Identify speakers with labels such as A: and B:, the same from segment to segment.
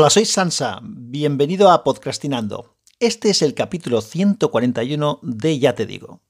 A: Hola, soy Sansa. Bienvenido a Podcastinando. Este es el capítulo 141 de Ya te digo.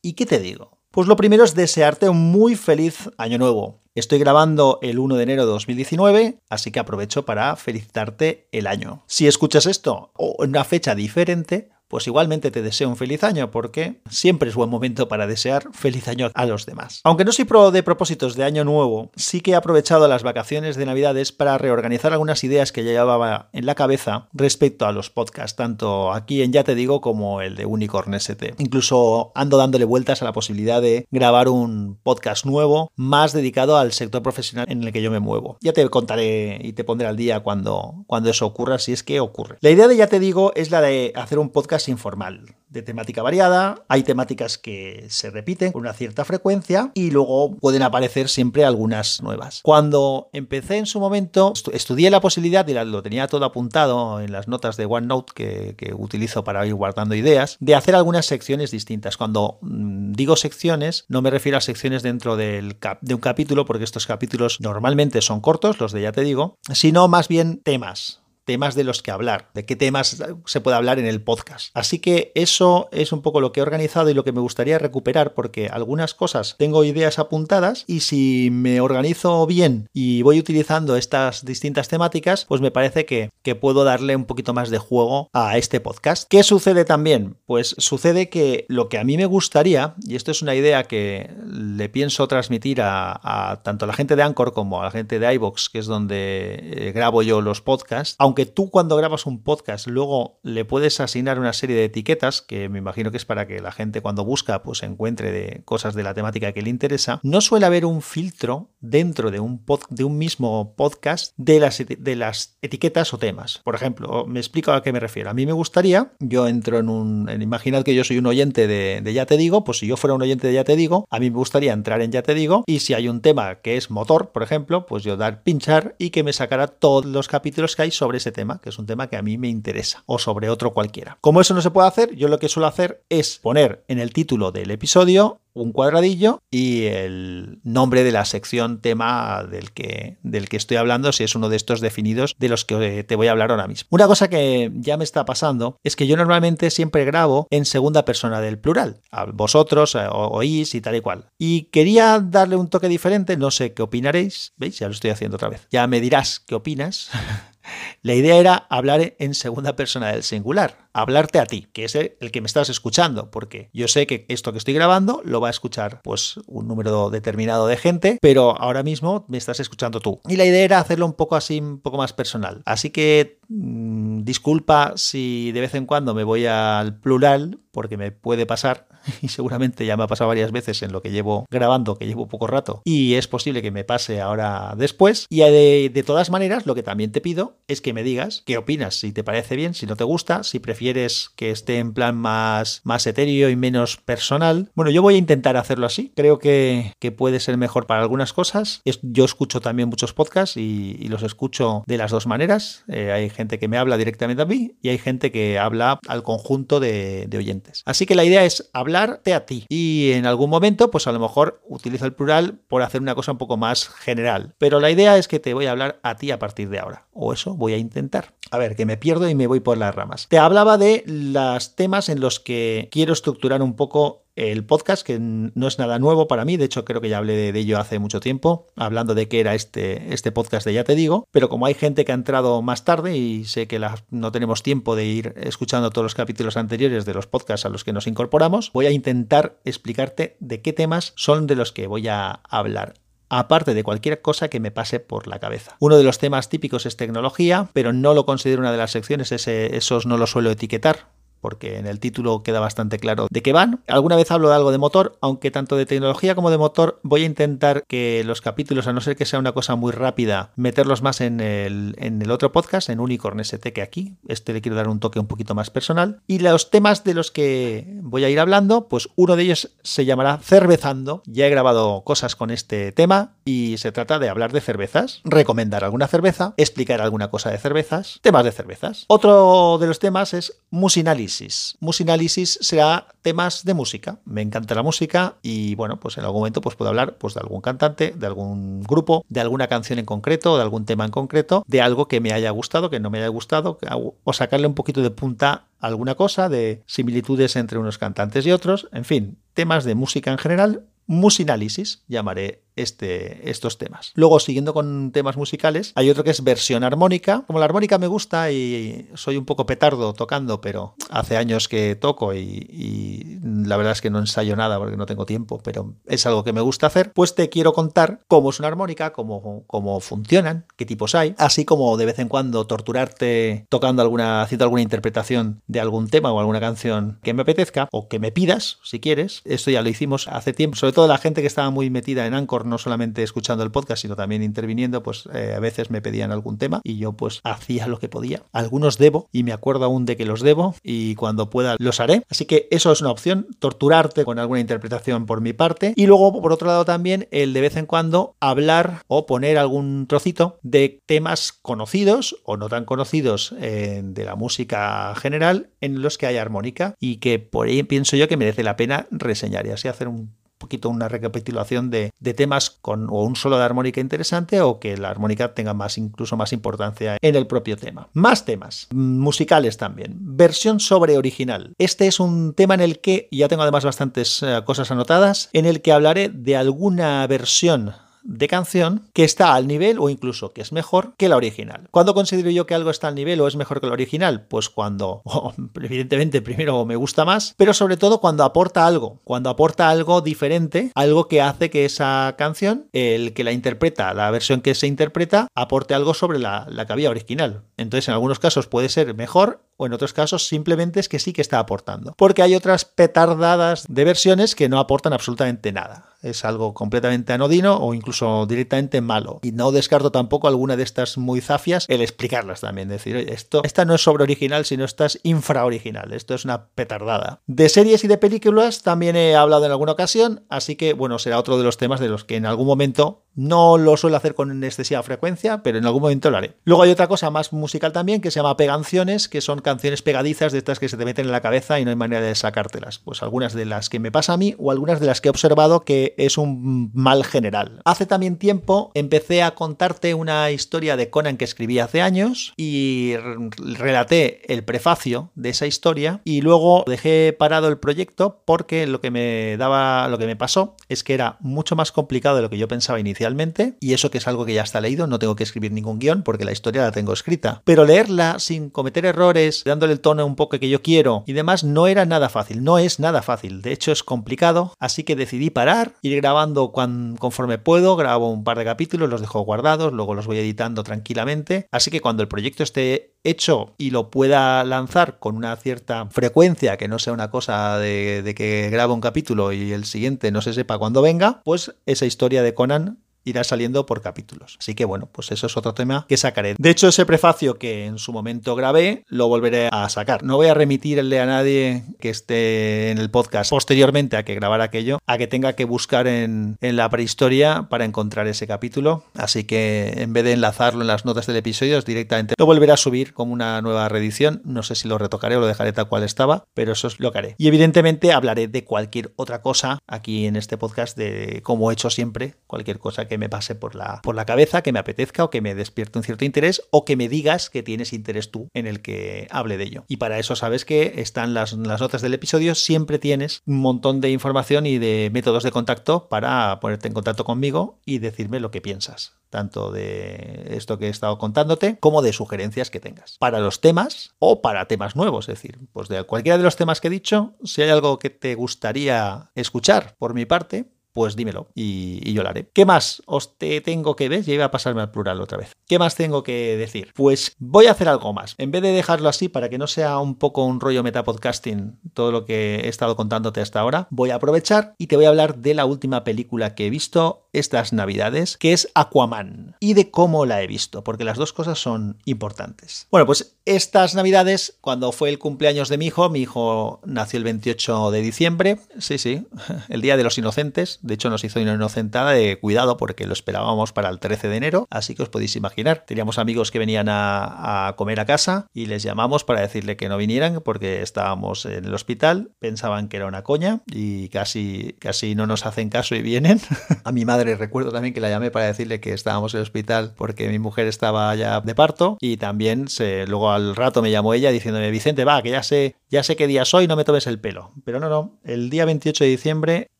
A: ¿Y qué te digo? Pues lo primero es desearte un muy feliz año nuevo. Estoy grabando el 1 de enero de 2019, así que aprovecho para felicitarte el año. Si escuchas esto o en una fecha diferente, pues igualmente te deseo un feliz año porque siempre es buen momento para desear feliz año a los demás. Aunque no soy pro de propósitos de año nuevo, sí que he aprovechado las vacaciones de Navidades para reorganizar algunas ideas que ya llevaba en la cabeza respecto a los podcasts, tanto aquí en Ya Te Digo como el de Unicorn ST. Incluso ando dándole vueltas a la posibilidad de grabar un podcast nuevo más dedicado al sector profesional en el que yo me muevo. Ya te contaré y te pondré al día cuando, cuando eso ocurra, si es que ocurre. La idea de Ya Te Digo es la de hacer un podcast informal, de temática variada. Hay temáticas que se repiten con una cierta frecuencia y luego pueden aparecer siempre algunas nuevas. Cuando empecé en su momento, estudié la posibilidad, y lo tenía todo apuntado en las notas de OneNote que, que utilizo para ir guardando ideas, de hacer algunas secciones distintas. Cuando mm, digo secciones, no me refiero a secciones dentro del de un capítulo, porque estos capítulos normalmente son cortos, los de ya te digo, sino más bien temas temas de los que hablar, de qué temas se puede hablar en el podcast. Así que eso es un poco lo que he organizado y lo que me gustaría recuperar porque algunas cosas tengo ideas apuntadas y si me organizo bien y voy utilizando estas distintas temáticas, pues me parece que, que puedo darle un poquito más de juego a este podcast. ¿Qué sucede también? Pues sucede que lo que a mí me gustaría, y esto es una idea que le pienso transmitir a, tanto a la gente de Anchor como a la gente de iVox, que es donde eh, grabo yo los podcasts, aunque que tú cuando grabas un podcast luego le puedes asignar una serie de etiquetas, que me imagino que es para que la gente cuando busca pues encuentre de cosas de la temática que le interesa, no suele haber un filtro dentro de un, de un mismo podcast de las, de las etiquetas o temas. Por ejemplo, me explico a qué me refiero. A mí me gustaría, yo entro en un... En, imaginad que yo soy un oyente de, de Ya Te Digo, pues si yo fuera un oyente de Ya Te Digo, a mí me gustaría entrar en Ya Te Digo y si hay un tema que es motor, por ejemplo, pues yo dar pinchar y que me sacara todos los capítulos que hay sobre ese tema, que es un tema que a mí me interesa, o sobre otro cualquiera. Como eso no se puede hacer, yo lo que suelo hacer es poner en el título del episodio un cuadradillo y el nombre de la sección tema del que, del que estoy hablando, si es uno de estos definidos de los que te voy a hablar ahora mismo. Una cosa que ya me está pasando es que yo normalmente siempre grabo en segunda persona del plural. A vosotros oís y tal y cual. Y quería darle un toque diferente, no sé qué opinaréis. ¿Veis? Ya lo estoy haciendo otra vez. Ya me dirás qué opinas. La idea era hablar en segunda persona del singular, hablarte a ti, que es el que me estás escuchando, porque yo sé que esto que estoy grabando lo va a escuchar pues un número determinado de gente, pero ahora mismo me estás escuchando tú. Y la idea era hacerlo un poco así, un poco más personal. Así que mm, disculpa si de vez en cuando me voy al plural, porque me puede pasar, y seguramente ya me ha pasado varias veces en lo que llevo grabando, que llevo poco rato, y es posible que me pase ahora después. Y de, de todas maneras, lo que también te pido es que me digas qué opinas, si te parece bien, si no te gusta, si prefieres que esté en plan más, más etéreo y menos personal. Bueno, yo voy a intentar hacerlo así, creo que, que puede ser mejor para algunas cosas. Yo escucho también muchos podcasts y, los escucho de las dos maneras. Eh, hay gente que me habla directamente a mí y hay gente que habla al conjunto de, oyentes. Así que la idea es a ti y en algún momento, pues a lo mejor utilizo el plural por hacer una cosa un poco más general. Pero la idea es que te voy a hablar a ti a partir de ahora. O eso voy a intentar. A ver, que me pierdo y me voy por las ramas. Te hablaba de los temas en los que quiero estructurar un poco el podcast, que no es nada nuevo para mí, de hecho creo que ya hablé de, ello hace mucho tiempo, hablando de qué era este, este podcast de Ya Te Digo, pero como hay gente que ha entrado más tarde y sé que no tenemos tiempo de ir escuchando todos los capítulos anteriores de los podcasts a los que nos incorporamos, voy a intentar explicarte de qué temas son de los que voy a hablar aparte de cualquier cosa que me pase por la cabeza. Uno de los temas típicos es tecnología, pero no lo considero una de las secciones, esos no lo suelo etiquetar, porque en el título queda bastante claro de qué van. Alguna vez hablo de algo de motor, aunque tanto de tecnología como de motor voy a intentar que los capítulos, a no ser que sea una cosa muy rápida, meterlos más en el, otro podcast, en Unicorn ST que aquí. Este le quiero dar un toque un poquito más personal. Y los temas de los que voy a ir hablando, pues uno de ellos se llamará Cervezando. Ya he grabado cosas con este tema y se trata de hablar de cervezas, recomendar alguna cerveza, explicar alguna cosa de cervezas, temas de cervezas. Otro de los temas es Musinali Musinálisis. Musinálisis será temas de música. Me encanta la música y bueno, pues en algún momento pues puedo hablar pues de algún cantante, de algún grupo, de alguna canción en concreto, de algún tema en concreto, de algo que me haya gustado, que no me haya gustado, o sacarle un poquito de punta alguna cosa, de similitudes entre unos cantantes y otros, en fin, temas de música en general, musinálisis, llamaré este, estos temas. Luego, siguiendo con temas musicales, hay otro que es versión armónica. Como la armónica me gusta y soy un poco petardo tocando, pero hace años que toco y, la verdad es que no ensayo nada porque no tengo tiempo, pero es algo que me gusta hacer, pues te quiero contar cómo es una armónica, cómo, cómo funcionan, qué tipos hay, así como de vez en cuando torturarte tocando alguna, haciendo alguna interpretación de algún tema o alguna canción que me apetezca o que me pidas, si quieres. Esto ya lo hicimos hace tiempo, sobre todo la gente que estaba muy metida en Anchor no solamente escuchando el podcast, sino también interviniendo, pues eh, a veces me pedían algún tema y yo pues hacía lo que podía. Algunos debo y me acuerdo aún de que los debo y cuando pueda los haré. Así que eso es una opción, torturarte con alguna interpretación por mi parte. Y luego, por otro lado, también el de vez en cuando hablar o poner algún trocito de temas conocidos o no tan conocidos eh, de la música general en los que hay armónica y que por ahí pienso yo que merece la pena reseñar y así hacer un poquito una recapitulación de, temas con o un solo de armónica interesante o que la armónica tenga más incluso más importancia en el propio tema. Más temas musicales también. Versión sobre original. Este es un tema en el que ya tengo además bastantes eh, cosas anotadas en el que hablaré de alguna versión de canción que está al nivel o incluso que es mejor que la original. ¿Cuándo considero yo que algo está al nivel o es mejor que la original? Pues cuando, evidentemente, primero me gusta más, pero sobre todo cuando aporta algo, cuando aporta algo diferente, algo que hace que esa canción, el que la interpreta, la versión que se interpreta, aporte algo sobre la, la que había original. Entonces, en algunos casos puede ser mejor o en otros casos simplemente es que sí que está aportando. Porque hay otras petardadas de versiones que no aportan absolutamente nada. Es algo completamente anodino o incluso directamente malo. Y no descarto tampoco alguna de estas muy zafias el explicarlas también. Decir, oye, esto, esta no es sobre original, sino esta es infraoriginal. Esto es una petardada. De series y de películas también he hablado en alguna ocasión, así que bueno, será otro de los temas de los que en algún momento no lo suelo hacer con excesiva frecuencia, pero en algún momento lo haré. Luego hay otra cosa más musical también que se llama peganciones, que son canciones pegadizas de estas que se te meten en la cabeza y no hay manera de sacártelas. Pues algunas de las que me pasa a mí o algunas de las que he observado que es un mal general. Hace también tiempo empecé a contarte una historia de Conan que escribí hace años y relaté el prefacio de esa historia y luego dejé parado el proyecto porque lo que me daba, lo que me pasó es que era mucho más complicado de lo que yo pensaba inicialmente y eso que es algo que ya está leído, no tengo que escribir ningún guion porque la historia la tengo escrita. Pero leerla sin cometer errores, dándole el tono un poco que yo quiero y demás, no era nada fácil, no es nada fácil, de hecho es complicado, así que decidí parar, ir grabando conforme puedo, grabo un par de capítulos, los dejo guardados, luego los voy editando tranquilamente, así que cuando el proyecto esté hecho y lo pueda lanzar con una cierta frecuencia, que no sea una cosa de, de que grabo un capítulo y el siguiente no se sepa cuándo venga, pues esa historia de Conan irá saliendo por capítulos. Así que bueno, pues eso es otro tema que sacaré. De hecho, ese prefacio que en su momento grabé, lo volveré a sacar. No voy a remitirle a nadie que esté en el podcast posteriormente a que grabara aquello, a que tenga que buscar en, en la prehistoria para encontrar ese capítulo. Así que en vez de enlazarlo en las notas del episodio, directamente lo volveré a subir como una nueva reedición. No sé si lo retocaré o lo dejaré tal cual estaba, pero eso es lo que haré. Y evidentemente hablaré de cualquier otra cosa aquí en este podcast, de como he hecho siempre, cualquier cosa que me pase por la, por la cabeza, que me apetezca o que me despierte un cierto interés o que me digas que tienes interés tú en el que hable de ello. Y para eso sabes que están las, las notas del episodio, siempre tienes un montón de información y de métodos de contacto para ponerte en contacto conmigo y decirme lo que piensas tanto de esto que he estado contándote como de sugerencias que tengas para los temas o para temas nuevos, es decir, pues de cualquiera de los temas que he dicho, si hay algo que te gustaría escuchar por mi parte, pues dímelo y, yo lo haré. ¿Qué más os te tengo que ver? Ya iba a pasarme al plural otra vez. ¿Qué más tengo que decir? Pues voy a hacer algo más. En vez de dejarlo así para que no sea un poco un rollo metapodcasting todo lo que he estado contándote hasta ahora, voy a aprovechar y te voy a hablar de la última película que he visto estas navidades, que es Aquaman, y de cómo la he visto, porque las dos cosas son importantes. Bueno, pues estas navidades, cuando fue el cumpleaños de mi hijo, mi hijo nació el 28 de diciembre, sí, sí, el día de los inocentes, de hecho nos hizo una inocentada de cuidado porque lo esperábamos para el 13 de enero, así que os podéis imaginar, teníamos amigos que venían a, comer a casa y les llamamos para decirle que no vinieran porque estábamos en el hospital, pensaban que era una coña y casi, casi no nos hacen caso y vienen. a mi madre recuerdo también que la llamé para decirle que estábamos en el hospital porque mi mujer estaba ya de parto y también se, luego al rato me llamó ella diciéndome, Vicente, va, que ya sé, ya sé qué día soy, no me tomes el pelo. Pero no, no, el día 28 de diciembre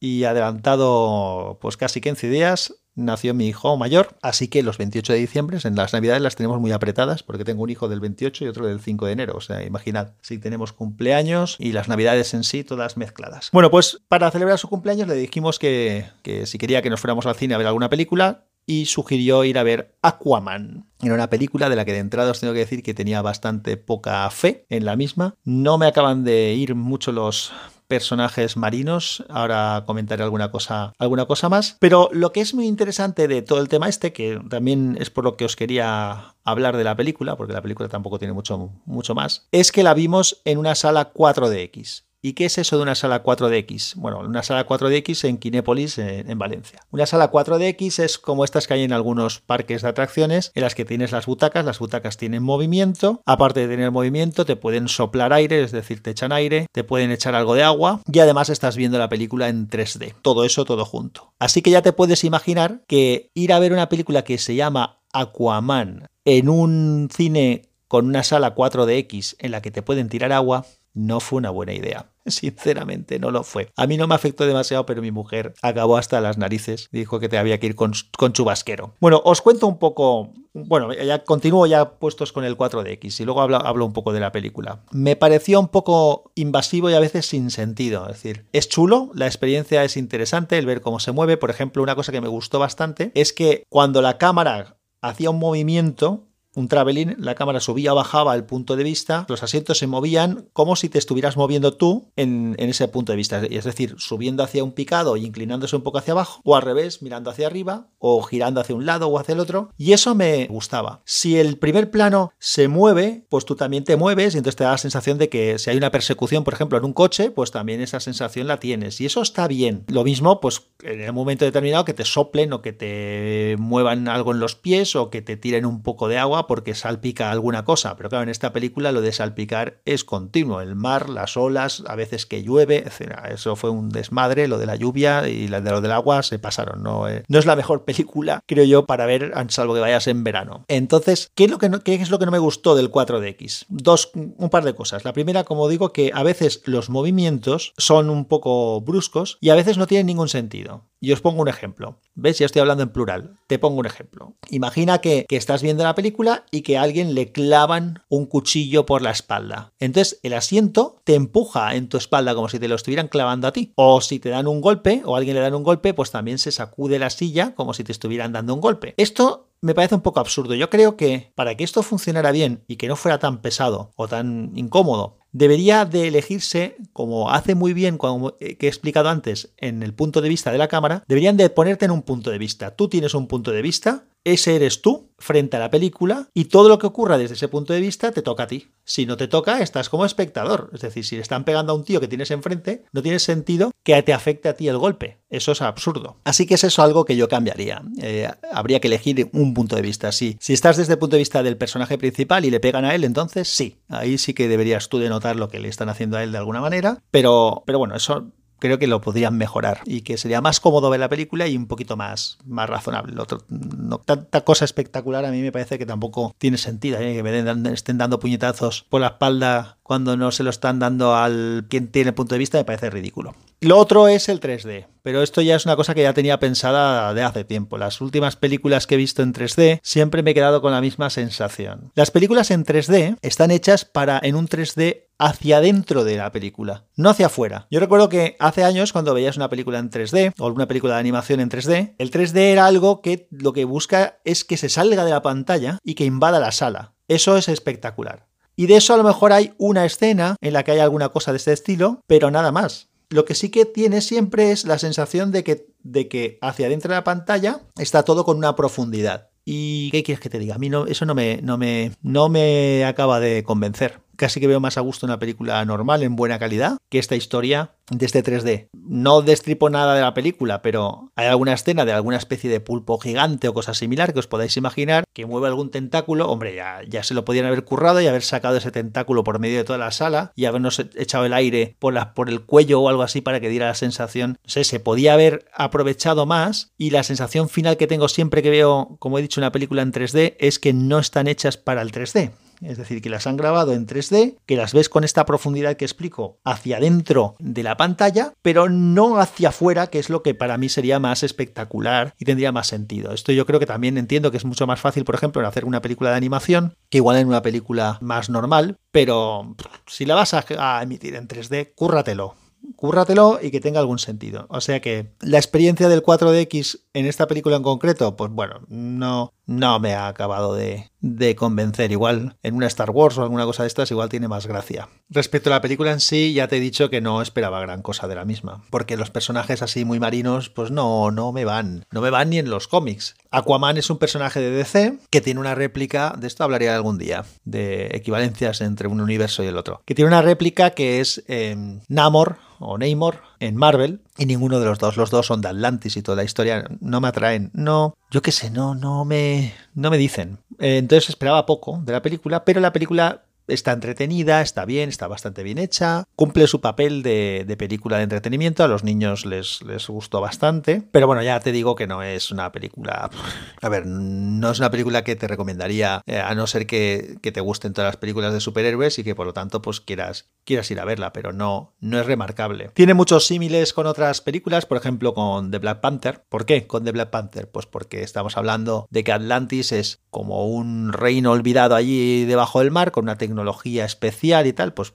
A: y adelantado pues casi 15 días, nació mi hijo mayor, así que los 28 de diciembre, en las navidades las tenemos muy apretadas, porque tengo un hijo del 28 y otro del 5 de enero, o sea, imaginad, si tenemos cumpleaños y las navidades en sí todas mezcladas. Bueno, pues para celebrar su cumpleaños le dijimos que, que si quería que nos fuéramos al cine a ver alguna película, y sugirió ir a ver Aquaman. Era una película de la que de entrada os tengo que decir que tenía bastante poca fe en la misma. No me acaban de ir mucho los personajes marinos. Ahora comentaré alguna cosa, alguna cosa más. Pero lo que es muy interesante de todo el tema este, que también es por lo que os quería hablar de la película, porque la película tampoco tiene mucho, mucho más, es que la vimos en una sala 4DX. ¿Y qué es eso de una sala 4DX? Bueno, una sala 4DX en Kinépolis, en, Valencia. Una sala 4DX es como estas que hay en algunos parques de atracciones, en las que tienes las butacas, las butacas tienen movimiento, aparte de tener movimiento, te pueden soplar aire, es decir, te echan aire, te pueden echar algo de agua y además estás viendo la película en 3D. Todo eso, todo junto. Así que ya te puedes imaginar que ir a ver una película que se llama Aquaman en un cine con una sala 4DX en la que te pueden tirar agua, no fue una buena idea. Sinceramente, no lo fue. A mí no me afectó demasiado, pero mi mujer acabó hasta las narices. Dijo que te había que ir con, chubasquero. Bueno, os cuento un poco. Bueno, ya continúo ya puestos con el 4DX y luego hablo, hablo un poco de la película. Me pareció un poco invasivo y a veces sin sentido. Es decir, es chulo, la experiencia es interesante, el ver cómo se mueve. Por ejemplo, una cosa que me gustó bastante es que cuando la cámara hacía un movimiento, un traveling, la cámara subía o bajaba el punto de vista, los asientos se movían como si te estuvieras moviendo tú en, ese punto de vista, es decir, subiendo hacia un picado y inclinándose un poco hacia abajo, o al revés, mirando hacia arriba, o girando hacia un lado o hacia el otro, y eso me gustaba. Si el primer plano se mueve, pues tú también te mueves y entonces te da la sensación de que si hay una persecución, por ejemplo, en un coche, pues también esa sensación la tienes, y eso está bien. Lo mismo, pues en el momento determinado que te soplen o que te muevan algo en los pies o que te tiren un poco de agua, porque salpica alguna cosa, pero claro, en esta película lo de salpicar es continuo, el mar, las olas, a veces que llueve. Eso fue un desmadre, lo de la lluvia y lo del agua se pasaron, no, eh, no es la mejor película, creo yo, para ver, salvo que vayas en verano. Entonces, ¿qué es lo que no, qué es lo que no me gustó del 4DX? Dos, un par de cosas. La primera, como digo, que a veces los movimientos son un poco bruscos y a veces no tienen ningún sentido. Y os pongo un ejemplo. ¿Ves? Ya estoy hablando en plural. Te pongo un ejemplo. Imagina que, estás viendo la película y que a alguien le clavan un cuchillo por la espalda. Entonces el asiento te empuja en tu espalda como si te lo estuvieran clavando a ti. O si te dan un golpe o alguien le dan un golpe, pues también se sacude la silla como si te estuvieran dando un golpe. Esto me parece un poco absurdo. Yo creo que para que esto funcionara bien y que no fuera tan pesado o tan incómodo, debería de elegirse, como hace muy bien, como eh, que he explicado antes, en el punto de vista de la cámara, deberían de ponerte en un punto de vista. Tú tienes un punto de vista, ese eres tú frente a la película y todo lo que ocurra desde ese punto de vista te toca a ti. Si no te toca, estás como espectador. Es decir, si le están pegando a un tío que tienes enfrente, no tiene sentido que te afecte a ti el golpe. Eso es absurdo. Así que es eso algo que yo cambiaría. Eh, habría que elegir un punto de vista. Sí. Si estás desde el punto de vista del personaje principal y le pegan a él, entonces sí. Ahí sí que deberías tú de notar lo que le están haciendo a él de alguna manera. Pero, pero bueno, eso creo que lo podrían mejorar y que sería más cómodo ver la película y un poquito más, más razonable. Otro, no, tanta cosa espectacular a mí me parece que tampoco tiene sentido, ¿eh? que me estén dando puñetazos por la espalda cuando no se lo están dando al quien tiene el punto de vista me parece ridículo. Lo otro es el 3D, pero esto ya es una cosa que ya tenía pensada de hace tiempo. Las últimas películas que he visto en 3D siempre me he quedado con la misma sensación. Las películas en 3D están hechas para en un 3D hacia adentro de la película, no hacia afuera. Yo recuerdo que hace años cuando veías una película en 3D o alguna película de animación en 3D, el 3D era algo que lo que busca es que se salga de la pantalla y que invada la sala. Eso es espectacular. Y de eso a lo mejor hay una escena en la que hay alguna cosa de este estilo, pero nada más. Lo que sí que tiene siempre es la sensación de que, de que hacia adentro de la pantalla está todo con una profundidad. ¿Y qué quieres que te diga? A mí no, eso no me, no, me, no me acaba de convencer casi que veo más a gusto una película normal, en buena calidad, que esta historia de este 3D. No destripo nada de la película, pero hay alguna escena de alguna especie de pulpo gigante o cosa similar que os podáis imaginar que mueve algún tentáculo. Hombre, ya, ya se lo podían haber currado y haber sacado ese tentáculo por medio de toda la sala y habernos echado el aire por, la, por el cuello o algo así para que diera la sensación. No sé, se podía haber aprovechado más y la sensación final que tengo siempre que veo, como he dicho, una película en 3D es que no están hechas para el 3D es decir, que las han grabado en 3D, que las ves con esta profundidad que explico hacia adentro de la pantalla, pero no hacia afuera, que es lo que para mí sería más espectacular y tendría más sentido. Esto yo creo que también entiendo que es mucho más fácil, por ejemplo, en hacer una película de animación que igual en una película más normal, pero si la vas a, emitir en 3D, cúrratelo cúrratelo y que tenga algún sentido. O sea que la experiencia del 4DX en esta película en concreto, pues bueno, no, no me ha acabado de, convencer. Igual en una Star Wars o alguna cosa de estas, igual tiene más gracia. Respecto a la película en sí, ya te he dicho que no esperaba gran cosa de la misma, porque los personajes así muy marinos, pues no, no me van. No me van ni en los cómics. Aquaman es un personaje de DC que tiene una réplica, de esto hablaría algún día, de equivalencias entre un universo y el otro, que tiene una réplica que es eh, Namor o Namor en Marvel y ninguno de los dos, los dos son de Atlantis y toda la historia. No me atraen, no, yo qué sé, no, no me, no me dicen. Eh, entonces esperaba poco de la película, pero la película está entretenida, está bien, está bastante bien hecha, cumple su papel de, película de entretenimiento, a los niños les, les, gustó bastante, pero bueno, ya te digo que no es una película, a ver, no es una película que te recomendaría, eh, a no ser que, te gusten todas las películas de superhéroes y que por lo tanto pues quieras, quieras ir a verla, pero no, no es remarcable. Tiene muchos símiles con otras películas, por ejemplo con The Black Panther. ¿Por qué con The Black Panther? Pues porque estamos hablando de que Atlantis es como un reino olvidado allí debajo del mar con una tecnología tecnología especial y tal, pues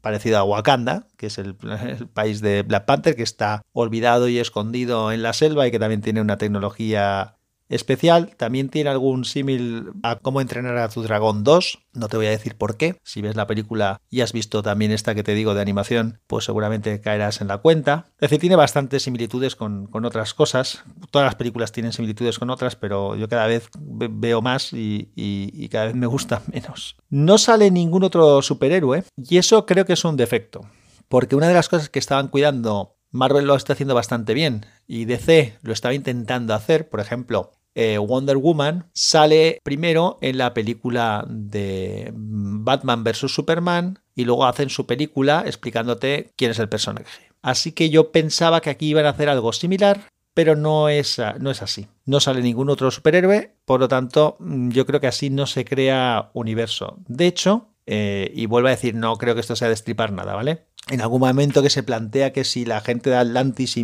A: parecido a Wakanda, que es el, el, país de Black Panther, que está olvidado y escondido en la selva y que también tiene una tecnología especial. También tiene algún símil a cómo entrenar a tu dragón 2. No te voy a decir por qué. Si ves la película y has visto también esta que te digo de animación, pues seguramente caerás en la cuenta. Es decir, tiene bastantes similitudes con, otras cosas. Todas las películas tienen similitudes con otras, pero yo cada vez veo más y, y cada vez me gusta menos. No sale ningún otro superhéroe y eso creo que es un defecto. Porque una de las cosas que estaban cuidando Marvel lo está haciendo bastante bien y DC lo estaba intentando hacer. Por ejemplo, eh, Wonder Woman sale primero en la película de Batman vs. Superman y luego hacen su película explicándote quién es el personaje. Así que yo pensaba que aquí iban a hacer algo similar, pero no es, no es así. No sale ningún otro superhéroe, por lo tanto yo creo que así no se crea universo. De hecho, eh, y vuelvo a decir, no creo que esto sea destripar nada, ¿vale? En algún momento que se plantea que si la gente de Atlantis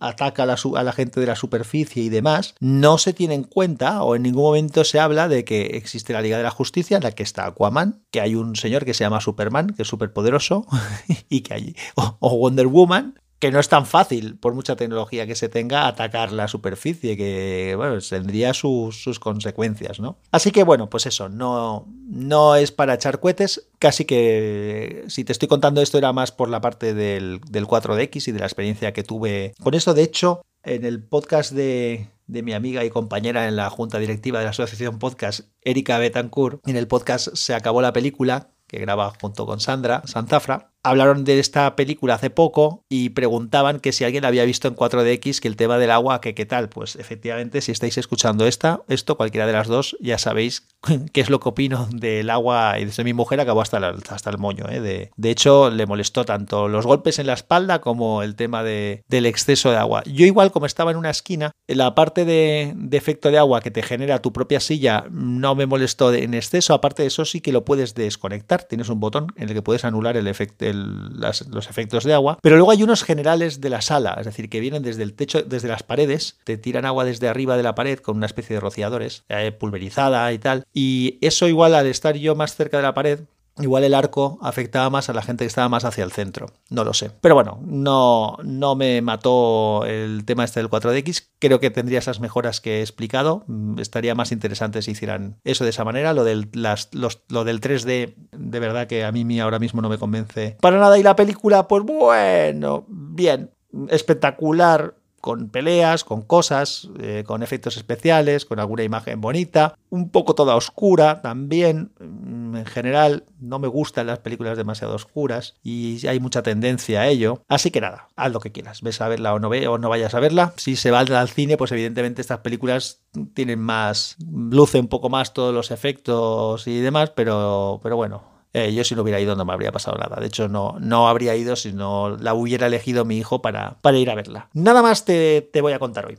A: ataca a la, a la, gente de la superficie y demás, no se tiene en cuenta o en ningún momento se habla de que existe la Liga de la Justicia en la que está Aquaman, que hay un señor que se llama Superman, que es superpoderoso, y que hay, o Wonder Woman, que no es tan fácil, por mucha tecnología que se tenga, atacar la superficie, que bueno, tendría sus, consecuencias, ¿no? Así que bueno, pues eso, no, no es para echar cohetes, casi que si te estoy contando esto era más por la parte del, 4DX y de la experiencia que tuve con esto. De hecho, en el podcast de, de mi amiga y compañera en la junta directiva de la asociación podcast, Erika Betancourt, en el podcast se acabó la película que graba junto con Sandra Santafra, hablaron de esta película hace poco y preguntaban que si alguien la había visto en 4DX, que el tema del agua, que qué tal. Pues efectivamente, si estáis escuchando esta, esto, cualquiera de las dos, ya sabéis qué es lo que opino del agua y desde mi mujer acabó hasta hasta el moño. ¿eh? De, de, hecho, le molestó tanto los golpes en la espalda como el tema de, del exceso de agua. Yo igual, como estaba en una esquina, la parte de, de efecto de agua que te genera tu propia silla no me molestó en exceso. Aparte de eso, sí que lo puedes desconectar. Tienes un botón en el que puedes anular el efecto los efectos de agua. Pero luego hay unos generales de la sala, es decir, que vienen desde el techo, desde las paredes, te tiran agua desde arriba de la pared con una especie de rociadores, eh, pulverizada y tal. Y eso igual al estar yo más cerca de la pared, Igual el arco afectaba más a la gente que estaba más hacia el centro, no lo sé. Pero bueno, no, no me mató el tema este del 4DX. Creo que tendría esas mejoras que he explicado. Mm, estaría más interesante si hicieran eso de esa manera. Lo del, las, lo del 3D, de verdad que a mí ahora mismo no me convence para nada. Y la película, pues bueno, bien, espectacular con peleas, con cosas, eh, con efectos especiales, con alguna imagen bonita, un poco toda oscura también. Mm, en general, no me gustan las películas demasiado oscuras y hay mucha tendencia a ello. Así que nada, haz lo que quieras. Ves a verla o no, ve, o no vayas a verla. Si se va al cine, pues evidentemente estas películas tienen más, luce un poco más todos los efectos y demás, pero, pero bueno, eh, yo si no hubiera ido no me habría pasado nada. De hecho, no, no habría ido si no la hubiera elegido mi hijo para, para ir a verla. Nada más te, voy a contar hoy.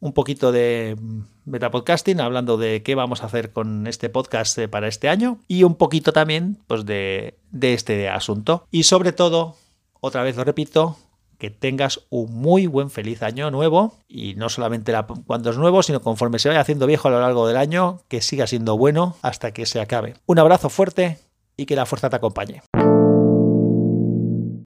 A: Un poquito de podcasting hablando de qué vamos a hacer con este podcast eh, para este año y un poquito también pues, de, de este asunto. Y sobre todo, otra vez lo repito, que tengas un muy buen feliz año nuevo y no solamente cuando es nuevo, sino conforme se vaya haciendo viejo a lo largo del año, que siga siendo bueno hasta que se acabe. Un abrazo fuerte y que la fuerza te acompañe.